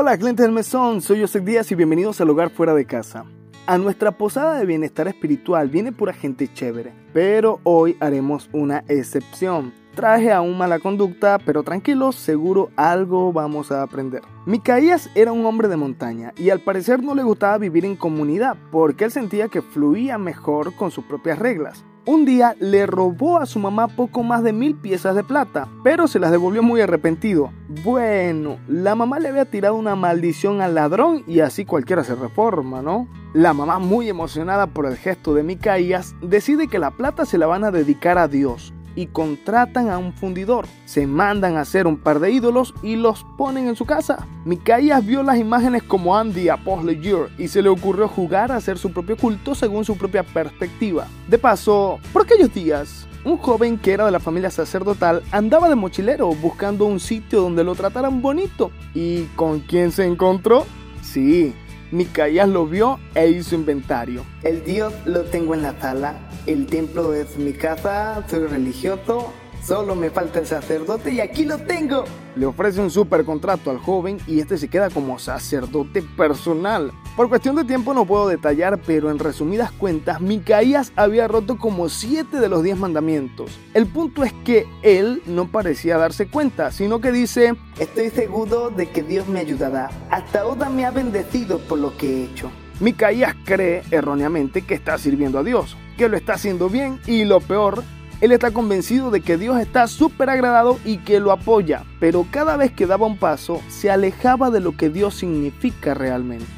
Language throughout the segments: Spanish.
Hola clientes del mesón, soy José Díaz y bienvenidos al Hogar Fuera de Casa. A nuestra posada de bienestar espiritual viene pura gente chévere, pero hoy haremos una excepción. Traje a un mala conducta, pero tranquilos, seguro algo vamos a aprender. Micaías era un hombre de montaña y al parecer no le gustaba vivir en comunidad porque él sentía que fluía mejor con sus propias reglas. Un día le robó a su mamá poco más de mil piezas de plata, pero se las devolvió muy arrepentido. Bueno, la mamá le había tirado una maldición al ladrón y así cualquiera se reforma, ¿no? La mamá, muy emocionada por el gesto de Micaías, decide que la plata se la van a dedicar a Dios y contratan a un fundidor. Se mandan a hacer un par de ídolos y los ponen en su casa. Micaías vio las imágenes como Andy Apostle Year y se le ocurrió jugar a hacer su propio culto según su propia perspectiva. De paso, por aquellos días, un joven que era de la familia sacerdotal andaba de mochilero buscando un sitio donde lo trataran bonito. ¿Y con quién se encontró? Sí, Micaías lo vio e hizo inventario. El Dios lo tengo en la sala, el templo es mi casa, soy religioso, solo me falta el sacerdote y aquí lo tengo. Le ofrece un super contrato al joven y este se queda como sacerdote personal. Por cuestión de tiempo no puedo detallar, pero en resumidas cuentas, Micaías había roto como 7 de los 10 mandamientos. El punto es que él no parecía darse cuenta, sino que dice, Estoy seguro de que Dios me ayudará. Hasta ahora me ha bendecido por lo que he hecho. Micaías cree erróneamente que está sirviendo a Dios, que lo está haciendo bien y lo peor él está convencido de que Dios está súper agradado y que lo apoya, pero cada vez que daba un paso se alejaba de lo que Dios significa realmente.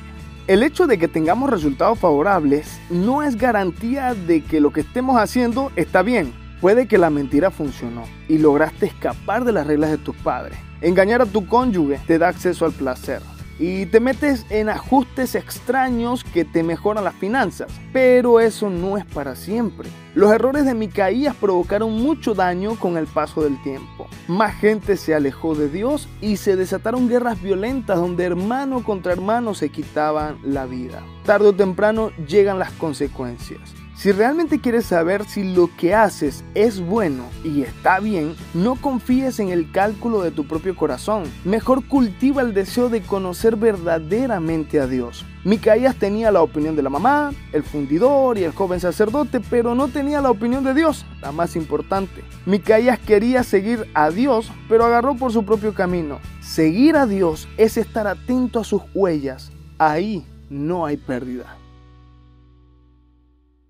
El hecho de que tengamos resultados favorables no es garantía de que lo que estemos haciendo está bien. Puede que la mentira funcionó y lograste escapar de las reglas de tus padres. Engañar a tu cónyuge te da acceso al placer y te metes en ajustes extraños que te mejoran las finanzas. Pero eso no es para siempre. Los errores de Micaías provocaron mucho daño con el paso del tiempo. Más gente se alejó de Dios y se desataron guerras violentas donde hermano contra hermano se quitaban la vida. Tarde o temprano llegan las consecuencias. Si realmente quieres saber si lo que haces es bueno y está bien, no confíes en el cálculo de tu propio corazón. Mejor cultiva el deseo de conocer verdaderamente a Dios. Micaías tenía la opinión de la mamá, el fundidor y el joven sacerdote, pero no tenía la opinión de Dios, la más importante. Micaías quería seguir a Dios, pero agarró por su propio camino. Seguir a Dios es estar atento a sus huellas. Ahí no hay pérdida.